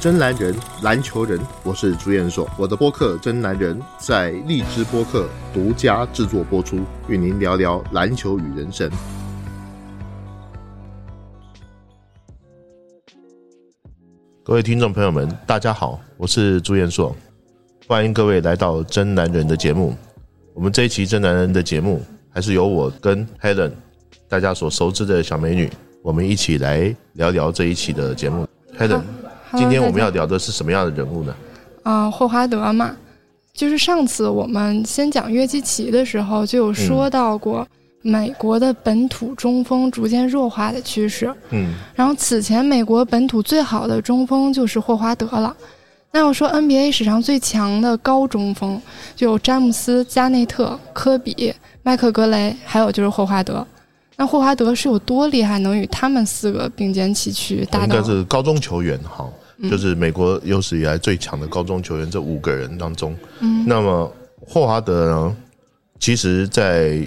真男人，篮球人，我是朱彦硕。我的播客《真男人》在荔枝播客独家制作播出，与您聊聊篮球与人生。各位听众朋友们，大家好，我是朱彦硕，欢迎各位来到《真男人》的节目。我们这一期《真男人》的节目，还是由我跟 Helen，大家所熟知的小美女，我们一起来聊聊这一期的节目。Helen。今天我们要聊的是什么样的人物呢？啊，霍华德嘛，就是上次我们先讲约基奇的时候，就有说到过美国的本土中锋逐渐弱化的趋势。嗯，然后此前美国本土最好的中锋就是霍华德了。那要说 NBA 史上最强的高中锋，就有詹姆斯、加内特、科比、麦克格雷，还有就是霍华德。那霍华德是有多厉害，能与他们四个并肩齐驱？大应该是高中球员哈。就是美国有史以来最强的高中球员，这五个人当中，嗯，那么霍华德呢？其实，在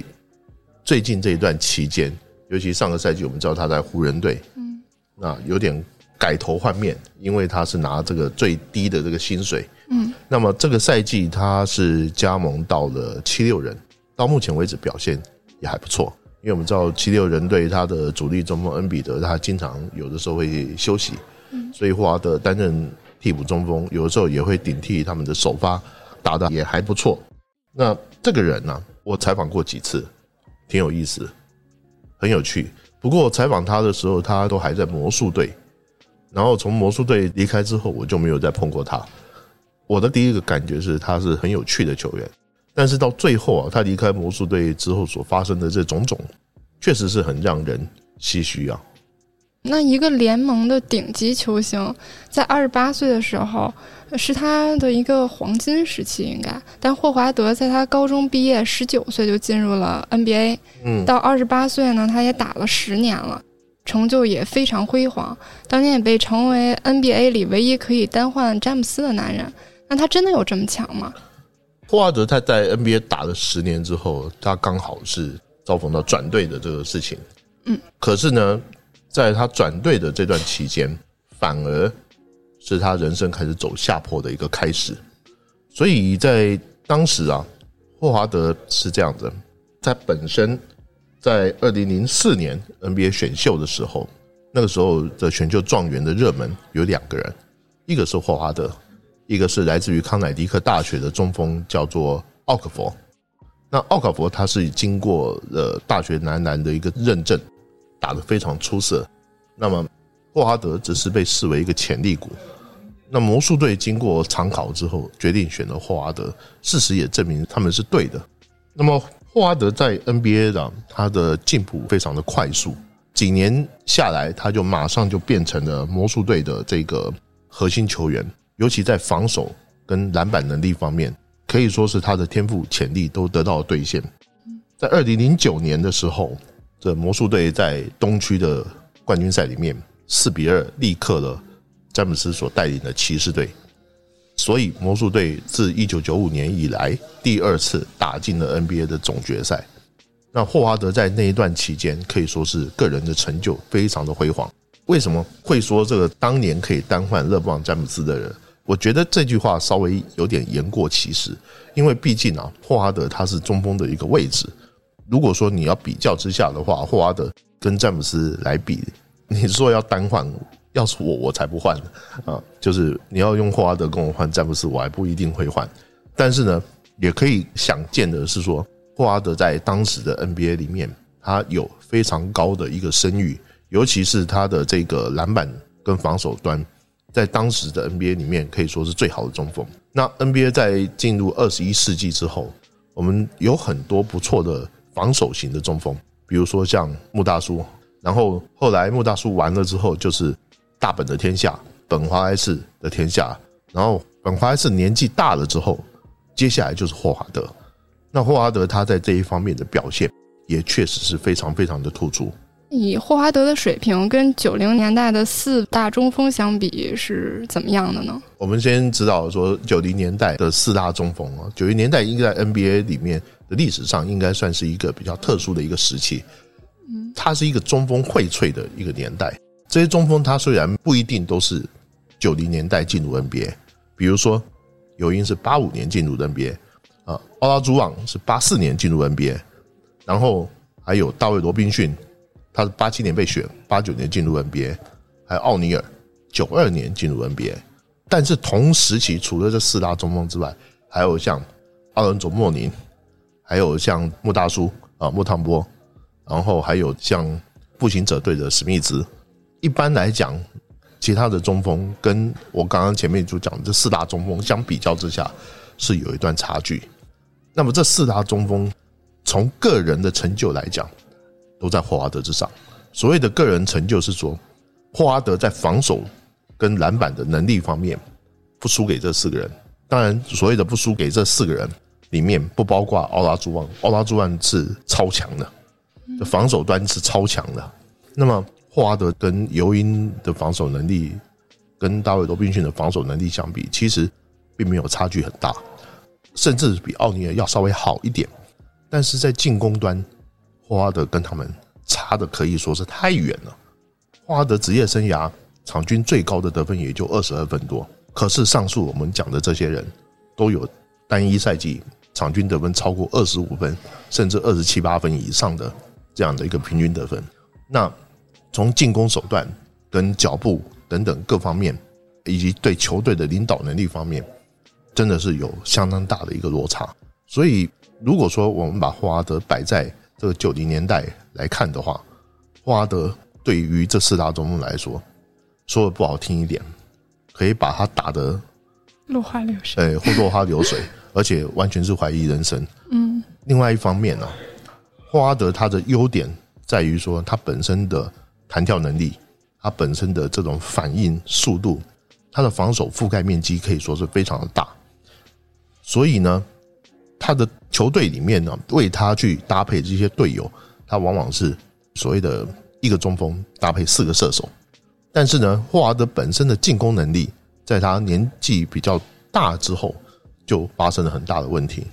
最近这一段期间，尤其上个赛季，我们知道他在湖人队，嗯，那有点改头换面，因为他是拿这个最低的这个薪水，嗯，那么这个赛季他是加盟到了七六人，到目前为止表现也还不错，因为我们知道七六人队他的主力中锋恩比德，他经常有的时候会休息。所以霍华德担任替补中锋，有的时候也会顶替他们的首发，打的也还不错。那这个人呢，我采访过几次，挺有意思，很有趣。不过采访他的时候，他都还在魔术队。然后从魔术队离开之后，我就没有再碰过他。我的第一个感觉是他是很有趣的球员，但是到最后啊，他离开魔术队之后所发生的这种种，确实是很让人唏嘘啊。那一个联盟的顶级球星，在二十八岁的时候，是他的一个黄金时期，应该。但霍华德在他高中毕业，十九岁就进入了 NBA，嗯，到二十八岁呢，他也打了十年了，成就也非常辉煌。当年也被称为 NBA 里唯一可以单换詹姆斯的男人。那他真的有这么强吗？霍华德他在 NBA 打了十年之后，他刚好是遭逢到转队的这个事情，嗯，可是呢。在他转队的这段期间，反而是他人生开始走下坡的一个开始。所以在当时啊，霍华德是这样子，在本身在二零零四年 NBA 选秀的时候，那个时候的选秀状元的热门有两个人，一个是霍华德，一个是来自于康乃狄克大学的中锋，叫做奥克佛。那奥克佛他是经过了大学男篮的一个认证。打得非常出色，那么霍华德只是被视为一个潜力股。那魔术队经过长考之后，决定选择霍华德，事实也证明他们是对的。那么霍华德在 NBA 的他的进步非常的快速，几年下来，他就马上就变成了魔术队的这个核心球员，尤其在防守跟篮板能力方面，可以说是他的天赋潜力都得到了兑现。在二零零九年的时候。这魔术队在东区的冠军赛里面四比二力克了詹姆斯所带领的骑士队，所以魔术队自一九九五年以来第二次打进了 NBA 的总决赛。那霍华德在那一段期间可以说是个人的成就非常的辉煌。为什么会说这个当年可以单换勒布朗詹姆斯的人？我觉得这句话稍微有点言过其实，因为毕竟啊，霍华德他是中锋的一个位置。如果说你要比较之下的话，霍华德跟詹姆斯来比，你说要单换，要是我，我才不换呢啊！就是你要用霍华德跟我换詹姆斯，我还不一定会换。但是呢，也可以想见的是说，霍华德在当时的 NBA 里面，他有非常高的一个声誉，尤其是他的这个篮板跟防守端，在当时的 NBA 里面可以说是最好的中锋。那 NBA 在进入二十一世纪之后，我们有很多不错的。防守型的中锋，比如说像穆大叔，然后后来穆大叔完了之后，就是大本的天下，本华莱士的天下，然后本华莱士年纪大了之后，接下来就是霍华德。那霍华德他在这一方面的表现，也确实是非常非常的突出。以霍华德的水平跟九零年代的四大中锋相比是怎么样的呢？我们先知道说九零年代的四大中锋啊，九零年代应该在 NBA 里面的历史上应该算是一个比较特殊的一个时期。嗯，它是一个中锋荟萃的一个年代。这些中锋他虽然不一定都是九零年代进入 NBA，比如说尤因是八五年进入 NBA，啊，奥拉朱旺是八四年进入 NBA，然后还有大卫罗宾逊，他是八七年被选，八九年进入 NBA，还有奥尼尔九二年进入 NBA。但是同时期除了这四大中锋之外，还有像阿伦佐莫宁，还有像穆大叔啊穆汤波，然后还有像步行者队的史密兹。一般来讲，其他的中锋跟我刚刚前面就讲这四大中锋相比较之下，是有一段差距。那么这四大中锋从个人的成就来讲，都在霍华德之上。所谓的个人成就是说，霍华德在防守。跟篮板的能力方面不输给这四个人，当然所谓的不输给这四个人里面不包括奥拉朱旺，奥拉朱旺是超强的，防守端是超强的。那么霍华德跟尤因的防守能力跟大卫罗宾逊的防守能力相比，其实并没有差距很大，甚至比奥尼尔要稍微好一点。但是在进攻端，霍华德跟他们差的可以说是太远了。霍华德职业生涯。场均最高的得分也就二十二分多，可是上述我们讲的这些人都有单一赛季场均得分超过二十五分，甚至二十七八分以上的这样的一个平均得分。那从进攻手段、跟脚步等等各方面，以及对球队的领导能力方面，真的是有相当大的一个落差。所以，如果说我们把霍华德摆在这个九零年代来看的话，霍华德对于这四大中锋来说，说的不好听一点，可以把他打得落花流水，哎，或落花流水，而且完全是怀疑人生。嗯，另外一方面呢，霍华德他的优点在于说他本身的弹跳能力，他本身的这种反应速度，他的防守覆盖面积可以说是非常的大，所以呢，他的球队里面呢，为他去搭配这些队友，他往往是所谓的一个中锋搭配四个射手。但是呢，霍华德本身的进攻能力，在他年纪比较大之后，就发生了很大的问题。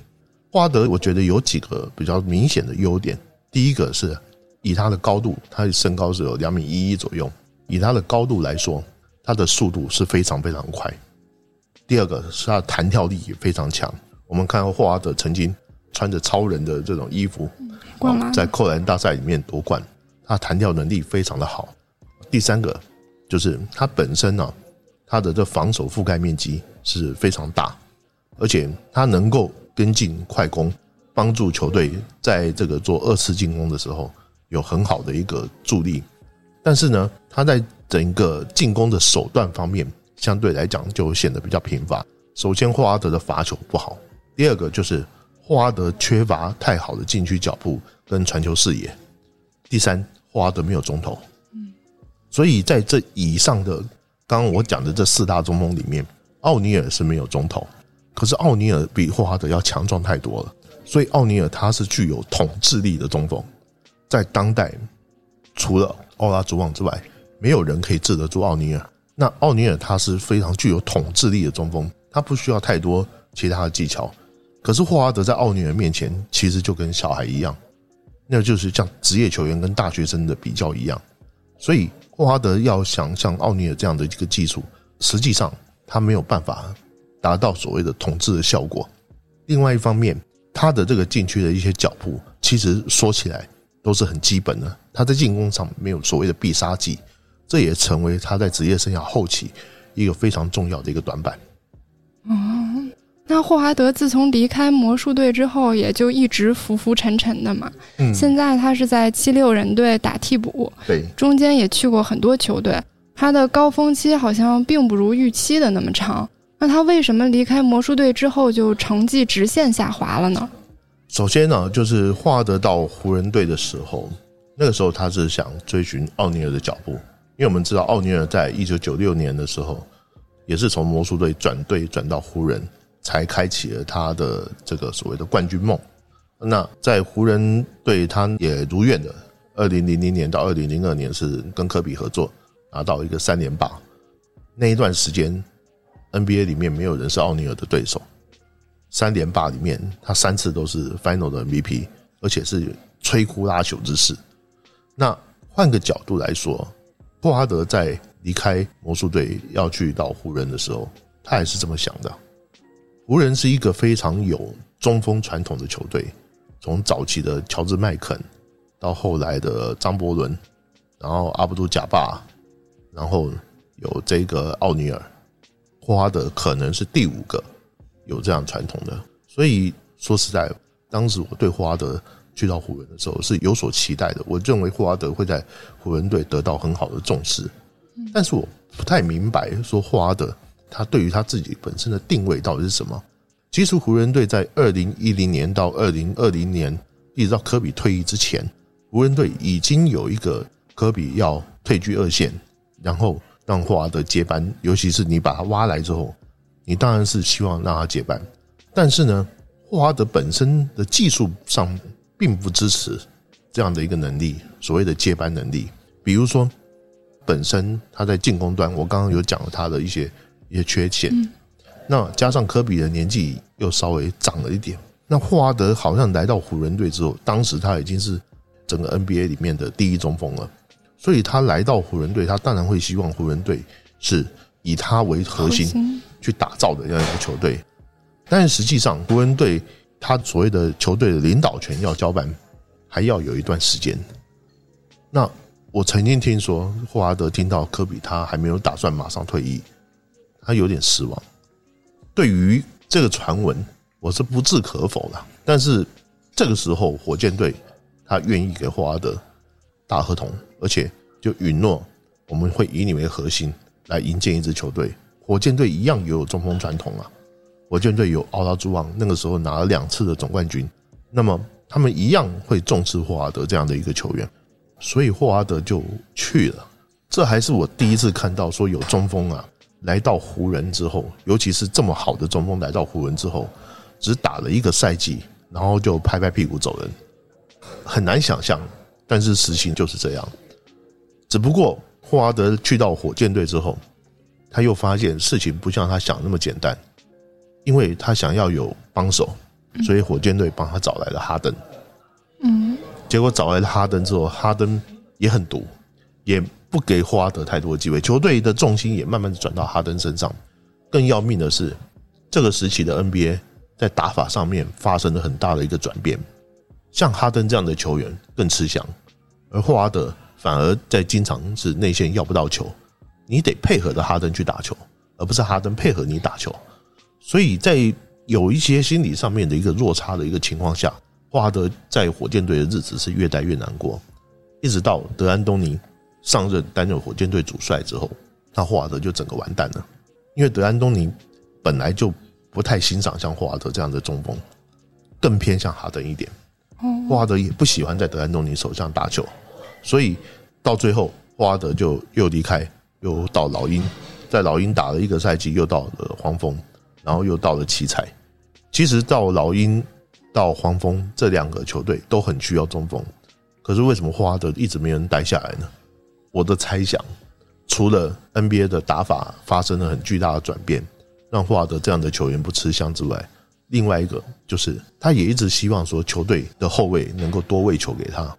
霍华德我觉得有几个比较明显的优点，第一个是以他的高度，他的身高是有两米一一左右，以他的高度来说，他的速度是非常非常快。第二个是他的弹跳力也非常强。我们看到霍华德曾经穿着超人的这种衣服，在扣篮大赛里面夺冠，他弹跳能力非常的好。第三个。就是他本身呢，他的这防守覆盖面积是非常大，而且他能够跟进快攻，帮助球队在这个做二次进攻的时候有很好的一个助力。但是呢，他在整个进攻的手段方面，相对来讲就显得比较贫乏。首先，霍华德的罚球不好；第二个就是霍华德缺乏太好的禁区脚步跟传球视野；第三，霍华德没有中投。所以在这以上的刚刚我讲的这四大中锋里面，奥尼尔是没有中投，可是奥尼尔比霍华德要强壮太多了。所以奥尼尔他是具有统治力的中锋，在当代除了奥拉朱旺之外，没有人可以治得住奥尼尔。那奥尼尔他是非常具有统治力的中锋，他不需要太多其他的技巧。可是霍华德在奥尼尔面前，其实就跟小孩一样，那就是像职业球员跟大学生的比较一样，所以。霍华德要想像奥尼尔这样的一个技术，实际上他没有办法达到所谓的统治的效果。另外一方面，他的这个禁区的一些脚步，其实说起来都是很基本的。他在进攻上没有所谓的必杀技，这也成为他在职业生涯后期一个非常重要的一个短板。那霍华德自从离开魔术队之后，也就一直浮浮沉沉的嘛。嗯，现在他是在七六人队打替补，对，中间也去过很多球队。他的高峰期好像并不如预期的那么长。那他为什么离开魔术队之后就成绩直线下滑了呢？首先呢，就是霍华德到湖人队的时候，那个时候他是想追寻奥尼尔的脚步，因为我们知道奥尼尔在一九九六年的时候，也是从魔术队转队转到湖人。才开启了他的这个所谓的冠军梦。那在湖人队，他也如愿的，二零零零年到二零零二年是跟科比合作，拿到一个三连霸。那一段时间，NBA 里面没有人是奥尼尔的对手。三连霸里面，他三次都是 Final 的 MVP，而且是摧枯拉朽之势。那换个角度来说，霍华德在。离开魔术队要去到湖人的时候，他也是这么想的。湖人是一个非常有中锋传统的球队，从早期的乔治麦肯，到后来的张伯伦，然后阿布杜贾巴，然后有这个奥尼尔，霍华德可能是第五个有这样传统的。所以说实在，当时我对霍华德。去到湖人的时候是有所期待的，我认为霍华德会在湖人队得到很好的重视，但是我不太明白说霍华德他对于他自己本身的定位到底是什么。其实湖人队在二零一零年到二零二零年，一直到科比退役之前，湖人队已经有一个科比要退居二线，然后让霍华德接班。尤其是你把他挖来之后，你当然是希望让他接班，但是呢，霍华德本身的技术上。并不支持这样的一个能力，所谓的接班能力。比如说，本身他在进攻端，我刚刚有讲了他的一些一些缺陷。那加上科比的年纪又稍微长了一点，那霍华德好像来到湖人队之后，当时他已经是整个 NBA 里面的第一中锋了。所以他来到湖人队，他当然会希望湖人队是以他为核心去打造的这样一个球队。但是实际上，湖人队。他所谓的球队的领导权要交班，还要有一段时间。那我曾经听说霍华德听到科比他还没有打算马上退役，他有点失望。对于这个传闻，我是不置可否的。但是这个时候，火箭队他愿意给霍华德大合同，而且就允诺我们会以你为核心来营建一支球队。火箭队一样也有中锋传统啊。火箭队有奥拉朱旺，那个时候拿了两次的总冠军，那么他们一样会重视霍华德这样的一个球员，所以霍华德就去了。这还是我第一次看到说有中锋啊来到湖人之后，尤其是这么好的中锋来到湖人之后，只打了一个赛季，然后就拍拍屁股走人，很难想象。但是实情就是这样。只不过霍华德去到火箭队之后，他又发现事情不像他想那么简单。因为他想要有帮手，所以火箭队帮他找来了哈登。嗯，结果找来了哈登之后，哈登也很毒，也不给霍华德太多的机会。球队的重心也慢慢的转到哈登身上。更要命的是，这个时期的 NBA 在打法上面发生了很大的一个转变。像哈登这样的球员更吃香，而霍华德反而在经常是内线要不到球，你得配合着哈登去打球，而不是哈登配合你打球。所以在有一些心理上面的一个落差的一个情况下，霍华德在火箭队的日子是越待越难过，一直到德安东尼上任担任火箭队主帅之后，那霍华德就整个完蛋了。因为德安东尼本来就不太欣赏像霍华德这样的中锋，更偏向哈登一点。霍华德也不喜欢在德安东尼手上打球，所以到最后霍华德就又离开，又到老鹰，在老鹰打了一个赛季，又到了黄蜂。然后又到了奇才，其实到老鹰、到黄蜂这两个球队都很需要中锋，可是为什么霍华德一直没人带下来呢？我的猜想，除了 NBA 的打法发生了很巨大的转变，让霍华德这样的球员不吃香之外，另外一个就是他也一直希望说球队的后卫能够多喂球给他，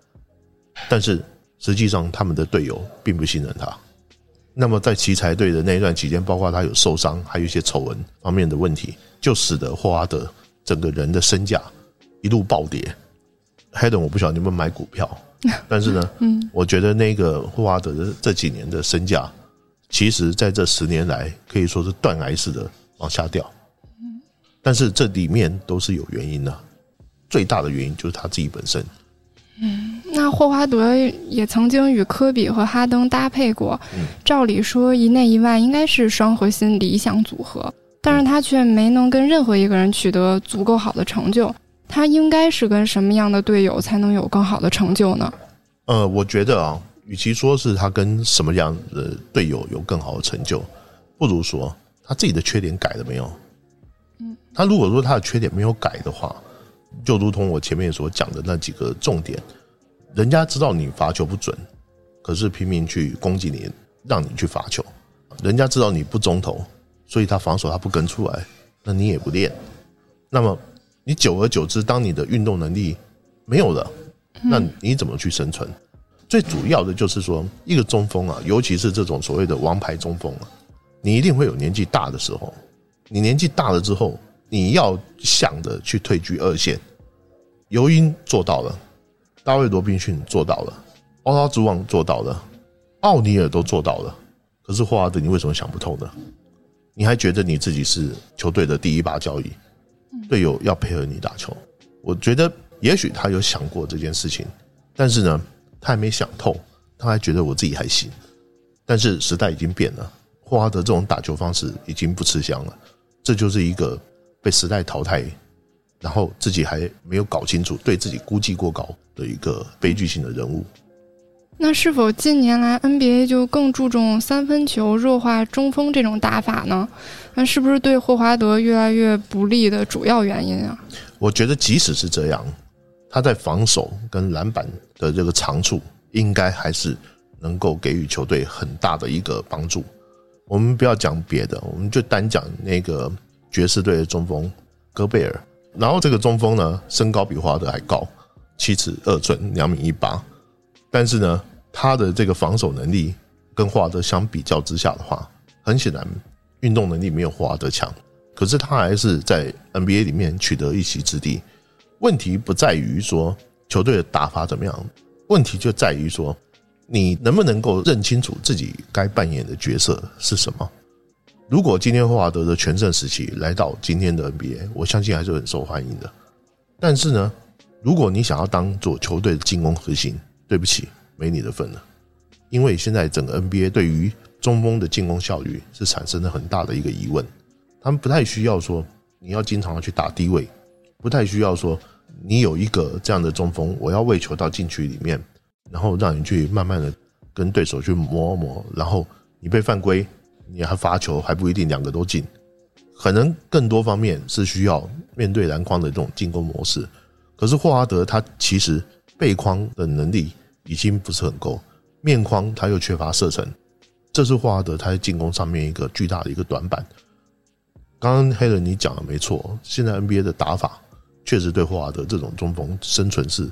但是实际上他们的队友并不信任他。那么在奇才队的那一段期间，包括他有受伤，还有一些丑闻方面的问题，就使得霍华德整个人的身价一路暴跌。黑人我不晓得你们买股票，但是呢，嗯，我觉得那个霍华德的这几年的身价，其实在这十年来可以说是断崖式的往下掉。嗯，但是这里面都是有原因的，最大的原因就是他自己本身。嗯，那霍华德也曾经与科比和哈登搭配过，照理说一内一外应该是双核心理想组合，但是他却没能跟任何一个人取得足够好的成就。他应该是跟什么样的队友才能有更好的成就呢？呃，我觉得啊，与其说是他跟什么样的队友有更好的成就，不如说他自己的缺点改了没有？嗯，他如果说他的缺点没有改的话。就如同我前面所讲的那几个重点，人家知道你罚球不准，可是拼命去攻击你，让你去罚球；人家知道你不中投，所以他防守他不跟出来，那你也不练。那么你久而久之，当你的运动能力没有了，那你怎么去生存？最主要的就是说，一个中锋啊，尤其是这种所谓的王牌中锋啊，你一定会有年纪大的时候。你年纪大了之后，你要想着去退居二线。尤因做到了，大卫罗宾逊做到了，奥拉朱旺做到了，奥尼尔都做到了。可是霍华德，你为什么想不通呢？你还觉得你自己是球队的第一把交椅，队友要配合你打球？我觉得也许他有想过这件事情，但是呢，他还没想透，他还觉得我自己还行。但是时代已经变了，霍华德这种打球方式已经不吃香了。这就是一个被时代淘汰，然后自己还没有搞清楚，对自己估计过高的一个悲剧性的人物。那是否近年来 NBA 就更注重三分球弱化中锋这种打法呢？那是不是对霍华德越来越不利的主要原因啊？我觉得即使是这样，他在防守跟篮板的这个长处，应该还是能够给予球队很大的一个帮助。我们不要讲别的，我们就单讲那个爵士队的中锋戈贝尔。然后这个中锋呢，身高比华德还高，七尺二寸，两米一八。但是呢，他的这个防守能力跟华德相比较之下的话，很显然运动能力没有华德强。可是他还是在 NBA 里面取得一席之地。问题不在于说球队的打法怎么样，问题就在于说你能不能够认清楚自己该扮演的角色是什么。如果今天霍华德的全盛时期来到今天的 NBA，我相信还是很受欢迎的。但是呢，如果你想要当做球队的进攻核心，对不起，没你的份了，因为现在整个 NBA 对于中锋的进攻效率是产生了很大的一个疑问。他们不太需要说你要经常去打低位，不太需要说你有一个这样的中锋，我要喂球到禁区里面，然后让你去慢慢的跟对手去磨磨，然后你被犯规，你还罚球还不一定两个都进，可能更多方面是需要面对篮筐的这种进攻模式。可是霍华德他其实背筐的能力。已经不是很够，面框他又缺乏射程，这是霍华德他在进攻上面一个巨大的一个短板。刚刚黑人你讲的没错，现在 NBA 的打法确实对霍华德这种中锋生存是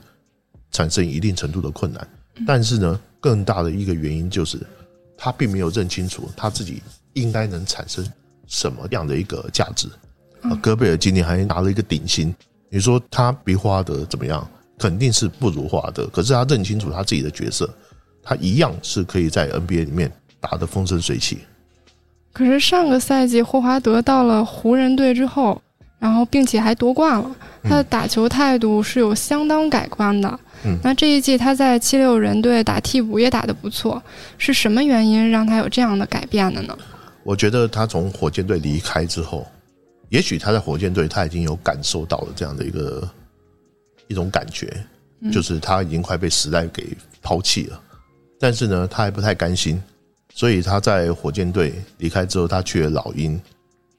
产生一定程度的困难。但是呢，更大的一个原因就是他并没有认清楚他自己应该能产生什么样的一个价值。啊戈贝尔今年还拿了一个顶薪，你说他比霍华德怎么样？肯定是不如霍华德，可是他认清楚他自己的角色，他一样是可以在 NBA 里面打得风生水起。可是上个赛季霍华德到了湖人队之后，然后并且还夺冠了，他的打球态度是有相当改观的。嗯，那这一季他在七六人队打替补也打得不错，是什么原因让他有这样的改变的呢？我觉得他从火箭队离开之后，也许他在火箭队他已经有感受到了这样的一个。一种感觉，就是他已经快被时代给抛弃了，但是呢，他还不太甘心，所以他在火箭队离开之后，他去了老鹰，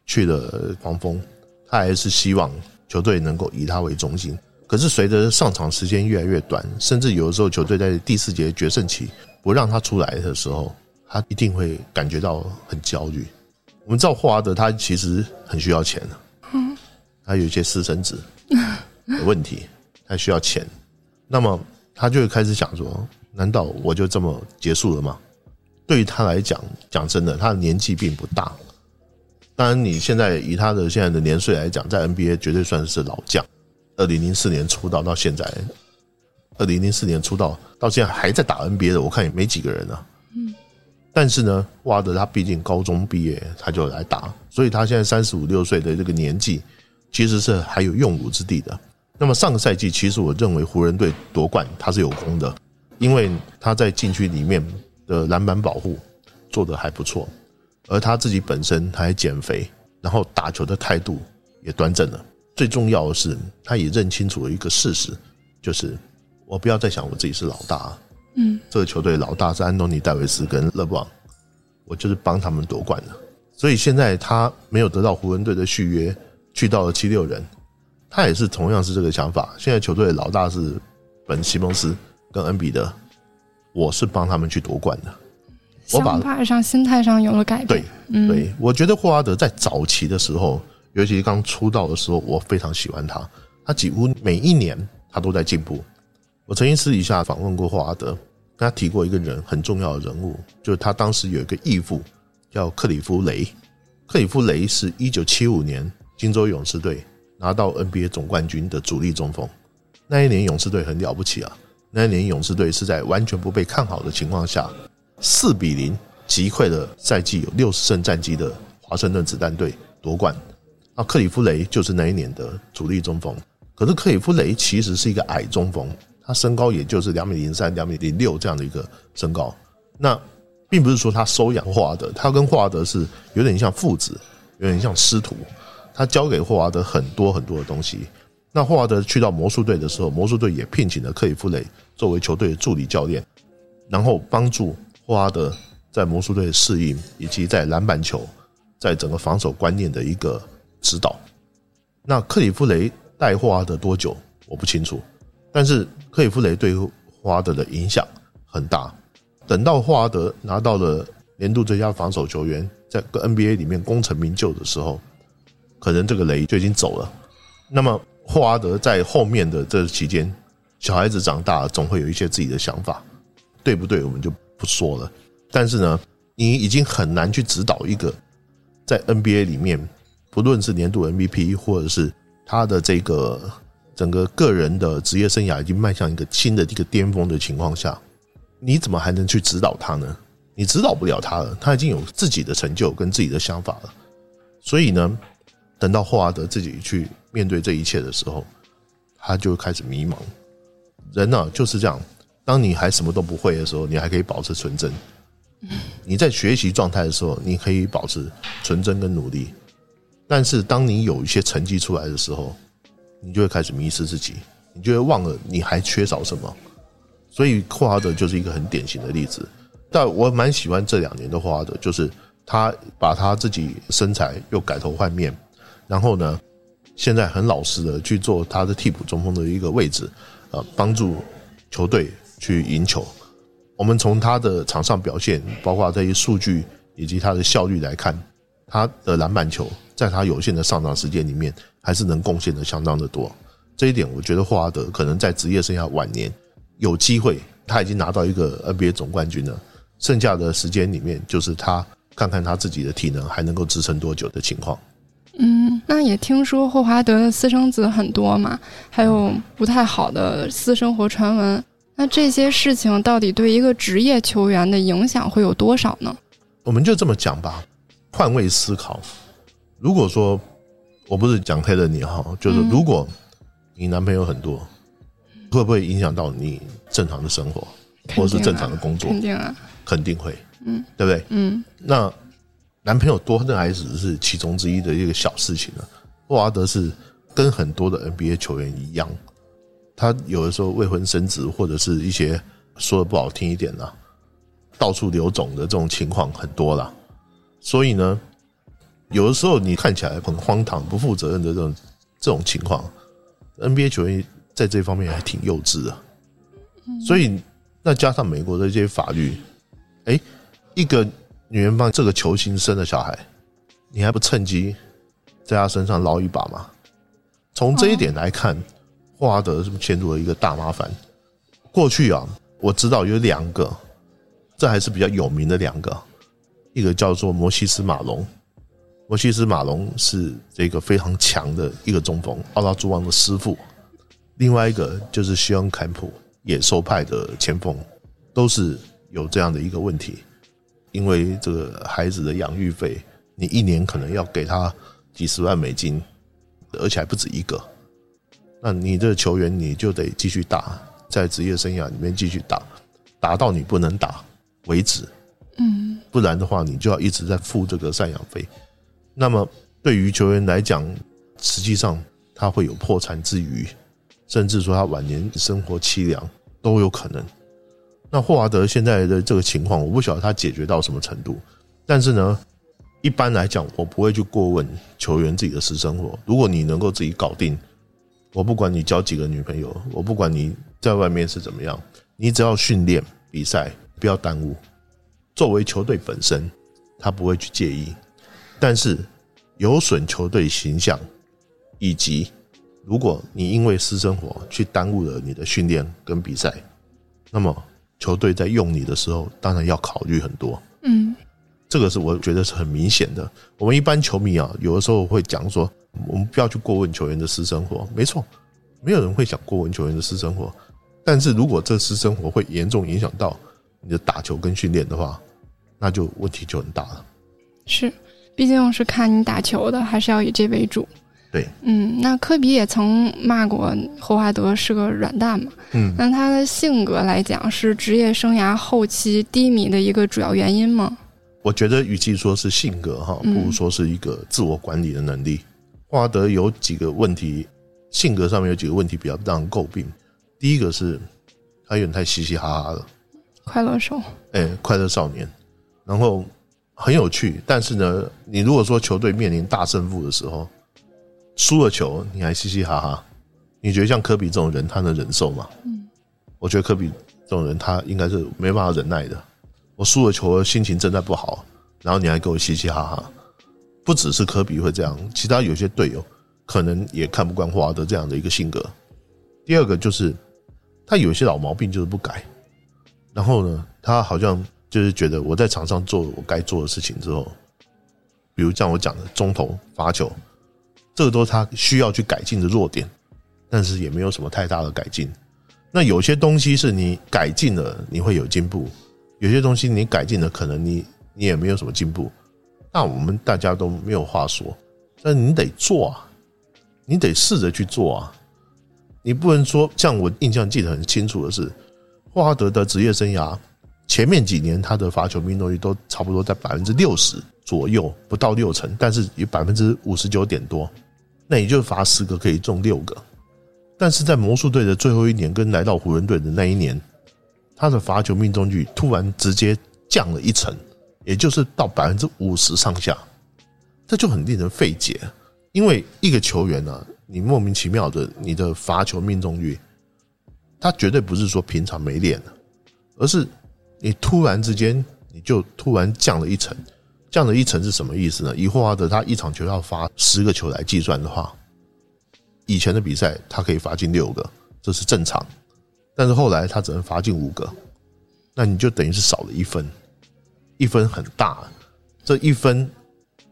去了黄蜂，他还是希望球队能够以他为中心。可是随着上场时间越来越短，甚至有的时候球队在第四节决胜期不让他出来的时候，他一定会感觉到很焦虑。我们知道霍华德他其实很需要钱的，他有一些私生子的问题。他需要钱，那么他就会开始想说：难道我就这么结束了吗？对于他来讲，讲真的，他的年纪并不大。当然，你现在以他的现在的年岁来讲，在 NBA 绝对算是老将。二零零四年出道到现在，二零零四年出道到现在还在打 NBA 的，我看也没几个人啊。嗯。但是呢，瓦德他毕竟高中毕业他就来打，所以他现在三十五六岁的这个年纪，其实是还有用武之地的。那么上个赛季，其实我认为湖人队夺冠他是有功的，因为他在禁区里面的篮板保护做得还不错，而他自己本身他还减肥，然后打球的态度也端正了。最重要的是，他也认清楚了一个事实，就是我不要再想我自己是老大，嗯，这个球队老大是安东尼戴维斯跟勒布朗，我就是帮他们夺冠的。所以现在他没有得到湖人队的续约，去到了七六人。他也是同样是这个想法。现在球队老大是本西蒙斯跟恩比德，我是帮他们去夺冠的。想法上、心态上有了改变。对，对，我觉得霍华德在早期的时候，尤其刚出道的时候，我非常喜欢他。他几乎每一年他都在进步。我曾经私底下访问过霍华德，跟他提过一个人很重要的人物，就是他当时有一个义父叫克里夫雷。克里夫雷是一九七五年金州勇士队拿到 NBA 总冠军的主力中锋。那一年勇士队很了不起啊！那一年勇士队是在完全不被看好的情况下，四比零击溃了赛季有六十胜战绩的华盛顿子弹队夺冠。啊，克里夫雷就是那一年的主力中锋。可是克里夫雷其实是一个矮中锋，他身高也就是两米零三、两米零六这样的一个身高。那并不是说他收养霍华德，他跟霍华德是有点像父子，有点像师徒。他教给霍华德很多很多的东西。那霍华德去到魔术队的时候，魔术队也聘请了克里夫雷作为球队的助理教练，然后帮助霍华德在魔术队适应，以及在篮板球、在整个防守观念的一个指导。那克里夫雷带霍华德多久我不清楚，但是克里夫雷对霍华德的影响很大。等到霍华德拿到了年度最佳防守球员，在 NBA 里面功成名就的时候，可能这个雷就已经走了。那么。霍华德在后面的这期间，小孩子长大，总会有一些自己的想法，对不对？我们就不说了。但是呢，你已经很难去指导一个在 NBA 里面，不论是年度 MVP，或者是他的这个整个个人的职业生涯已经迈向一个新的一个巅峰的情况下，你怎么还能去指导他呢？你指导不了他了，他已经有自己的成就跟自己的想法了。所以呢，等到霍华德自己去。面对这一切的时候，他就开始迷茫。人呢就是这样，当你还什么都不会的时候，你还可以保持纯真；你在学习状态的时候，你可以保持纯真跟努力。但是当你有一些成绩出来的时候，你就会开始迷失自己，你就会忘了你还缺少什么。所以霍华德就是一个很典型的例子。但我蛮喜欢这两年的霍华德，就是他把他自己身材又改头换面，然后呢。现在很老实的去做他的替补中锋的一个位置，呃，帮助球队去赢球。我们从他的场上表现，包括这些数据以及他的效率来看，他的篮板球在他有限的上场时间里面，还是能贡献的相当的多。这一点，我觉得霍华德可能在职业生涯晚年有机会，他已经拿到一个 NBA 总冠军了，剩下的时间里面，就是他看看他自己的体能还能够支撑多久的情况。嗯，那也听说霍华德的私生子很多嘛，还有不太好的私生活传闻。那这些事情到底对一个职业球员的影响会有多少呢？我们就这么讲吧，换位思考。如果说我不是讲黑了你哈，就是如果你男朋友很多，会不会影响到你正常的生活，或者是正常的工作？肯定啊，肯定会。嗯，对不对？嗯，那。男朋友多那还只是其中之一的一个小事情了。霍华德是跟很多的 NBA 球员一样，他有的时候未婚生子，或者是一些说的不好听一点呢，到处留种的这种情况很多了。所以呢，有的时候你看起来很荒唐、不负责任的这种这种情况，NBA 球员在这方面还挺幼稚的。所以，那加上美国的一些法律，哎，一个。女人帮这个球星生了小孩，你还不趁机在他身上捞一把吗？从这一点来看，霍华德是不是陷入了一个大麻烦？过去啊，我知道有两个，这还是比较有名的两个，一个叫做摩西斯马龙，摩西斯马龙是这个非常强的一个中锋，奥拉朱旺的师傅；另外一个就是希恩坎普，野兽派的前锋，都是有这样的一个问题。因为这个孩子的养育费，你一年可能要给他几十万美金，而且还不止一个。那你这球员你就得继续打，在职业生涯里面继续打，打到你不能打为止。嗯，不然的话，你就要一直在付这个赡养费。那么对于球员来讲，实际上他会有破产之余，甚至说他晚年生活凄凉都有可能。那霍华德现在的这个情况，我不晓得他解决到什么程度。但是呢，一般来讲，我不会去过问球员自己的私生活。如果你能够自己搞定，我不管你交几个女朋友，我不管你在外面是怎么样，你只要训练比赛不要耽误。作为球队本身，他不会去介意。但是有损球队形象，以及如果你因为私生活去耽误了你的训练跟比赛，那么。球队在用你的时候，当然要考虑很多。嗯，这个是我觉得是很明显的。我们一般球迷啊，有的时候会讲说，我们不要去过问球员的私生活。没错，没有人会想过问球员的私生活。但是如果这私生活会严重影响到你的打球跟训练的话，那就问题就很大了。是，毕竟是看你打球的，还是要以这为主。对，嗯，那科比也曾骂过霍华德是个软蛋嘛，嗯，那他的性格来讲是职业生涯后期低迷的一个主要原因吗？我觉得与其说是性格哈，不如说是一个自我管理的能力。霍华德有几个问题，性格上面有几个问题比较让人诟病。第一个是他有点太嘻嘻哈哈了，快乐手，哎，快乐少年，然后很有趣，但是呢，你如果说球队面临大胜负的时候。输了球，你还嘻嘻哈哈？你觉得像科比这种人，他能忍受吗？嗯，我觉得科比这种人，他应该是没办法忍耐的。我输了球，心情正在不好，然后你还给我嘻嘻哈哈。不只是科比会这样，其他有些队友可能也看不惯霍华德这样的一个性格。第二个就是他有些老毛病就是不改，然后呢，他好像就是觉得我在场上做我该做的事情之后，比如像我讲的中投罚球。这个都是他需要去改进的弱点，但是也没有什么太大的改进。那有些东西是你改进了，你会有进步；有些东西你改进了，可能你你也没有什么进步。那我们大家都没有话说，但你得做啊，你得试着去做啊。你不能说像我印象记得很清楚的是，霍华德的职业生涯前面几年他的罚球命中率都差不多在百分之六十左右，不到六成，但是有百分之五十九点多。那也就是罚十个可以中六个，但是在魔术队的最后一年跟来到湖人队的那一年，他的罚球命中率突然直接降了一成，也就是到百分之五十上下，这就很令人费解。因为一个球员呢，你莫名其妙的你的罚球命中率，他绝对不是说平常没练的而是你突然之间你就突然降了一层，降了一层是什么意思呢？以霍华德他一场球要发十个球来计算的话，以前的比赛他可以罚进六个，这是正常。但是后来他只能罚进五个，那你就等于是少了一分，一分很大。这一分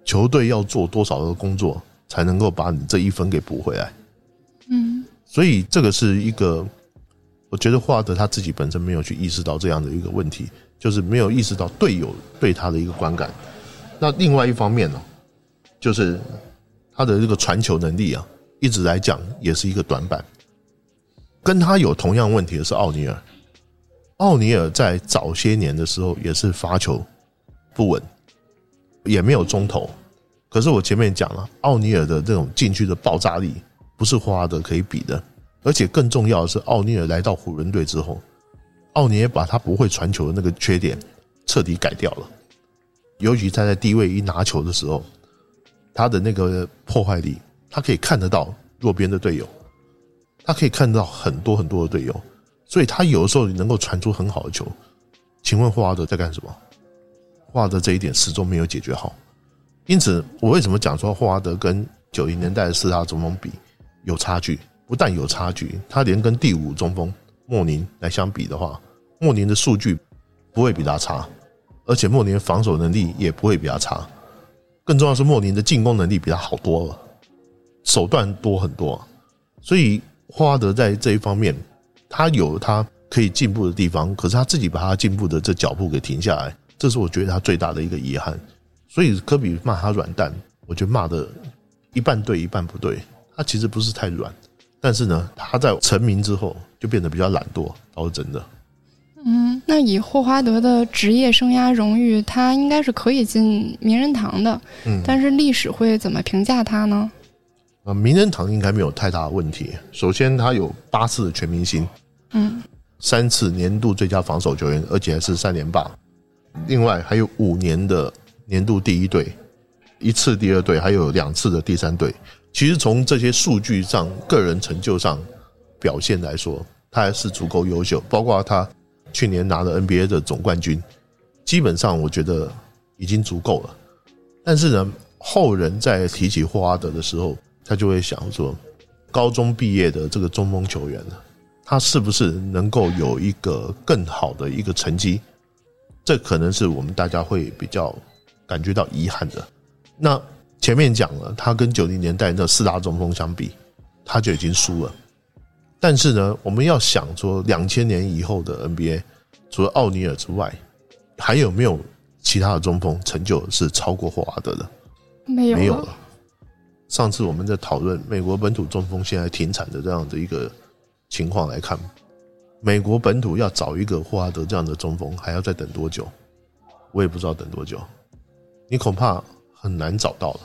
球队要做多少的工作才能够把你这一分给补回来？嗯，所以这个是一个，我觉得霍华德他自己本身没有去意识到这样的一个问题，就是没有意识到队友对他的一个观感。那另外一方面呢，就是他的这个传球能力啊，一直来讲也是一个短板。跟他有同样问题的是奥尼尔，奥尼尔在早些年的时候也是发球不稳，也没有中投。可是我前面讲了，奥尼尔的这种禁区的爆炸力不是霍华德可以比的，而且更重要的是，奥尼尔来到湖人队之后，奥尼尔把他不会传球的那个缺点彻底改掉了。尤其他在低位一拿球的时候，他的那个破坏力，他可以看得到弱边的队友，他可以看到很多很多的队友，所以他有的时候能够传出很好的球。请问霍华德在干什么？霍华德这一点始终没有解决好。因此，我为什么讲说霍华德跟九零年代的四大中锋比有差距？不但有差距，他连跟第五中锋莫宁来相比的话，莫宁的数据不会比他差。而且莫宁防守能力也不会比他差，更重要是莫宁的进攻能力比他好多了，手段多很多。所以霍华德在这一方面，他有他可以进步的地方，可是他自己把他进步的这脚步给停下来，这是我觉得他最大的一个遗憾。所以科比骂他软蛋，我觉得骂的一半对一半不对。他其实不是太软，但是呢，他在成名之后就变得比较懒惰，倒是真的。嗯，那以霍华德的职业生涯荣誉，他应该是可以进名人堂的。嗯，但是历史会怎么评价他呢？啊，名人堂应该没有太大的问题。首先，他有八次的全明星，嗯，三次年度最佳防守球员，而且还是三连霸。另外还有五年的年度第一队，一次第二队，还有两次的第三队。其实从这些数据上、个人成就上表现来说，他还是足够优秀。包括他。去年拿了 NBA 的总冠军，基本上我觉得已经足够了。但是呢，后人在提起霍华德的时候，他就会想说，高中毕业的这个中锋球员呢，他是不是能够有一个更好的一个成绩？这可能是我们大家会比较感觉到遗憾的。那前面讲了，他跟九零年代那四大中锋相比，他就已经输了。但是呢，我们要想说，两千年以后的 NBA，除了奥尼尔之外，还有没有其他的中锋成就是超过霍华德的？没有，没有了。上次我们在讨论美国本土中锋现在停产的这样的一个情况来看，美国本土要找一个霍华德这样的中锋，还要再等多久？我也不知道等多久。你恐怕很难找到了。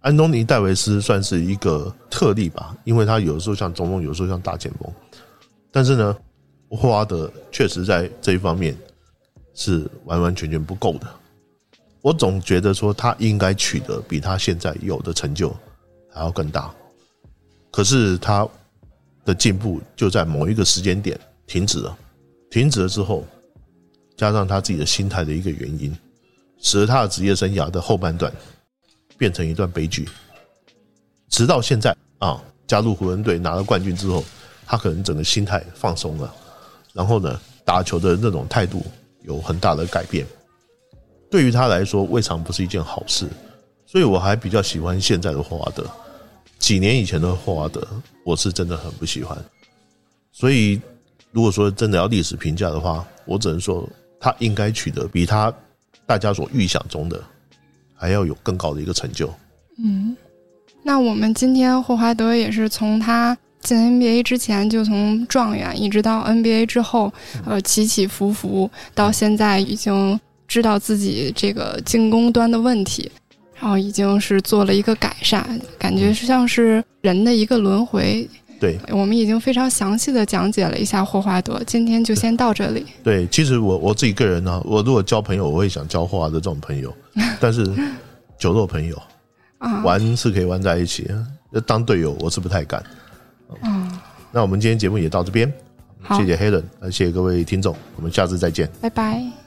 安东尼戴维斯算是一个特例吧，因为他有时候像中锋，有时候像大前锋。但是呢，霍华德确实在这一方面是完完全全不够的。我总觉得说他应该取得比他现在有的成就还要更大，可是他的进步就在某一个时间点停止了，停止了之后，加上他自己的心态的一个原因，使得他的职业生涯的后半段变成一段悲剧。直到现在啊，加入湖人队拿了冠军之后，他可能整个心态放松了，然后呢，打球的那种态度有很大的改变。对于他来说，未尝不是一件好事，所以我还比较喜欢现在的霍华德。几年以前的霍华德，我是真的很不喜欢。所以，如果说真的要历史评价的话，我只能说他应该取得比他大家所预想中的还要有更高的一个成就。嗯，那我们今天霍华德也是从他进 NBA 之前就从状元，一直到 NBA 之后，呃，起起伏伏，到现在已经。知道自己这个进攻端的问题，然后已经是做了一个改善，感觉是像是人的一个轮回。对，我们已经非常详细的讲解了一下霍华德，今天就先到这里。对，其实我我自己个人呢，我如果交朋友，我会想交霍华德这种朋友，但是酒肉朋友啊，玩是可以玩在一起，那当队友我是不太敢。嗯，那我们今天节目也到这边，谢谢 Helen，谢谢各位听众，我们下次再见，拜拜。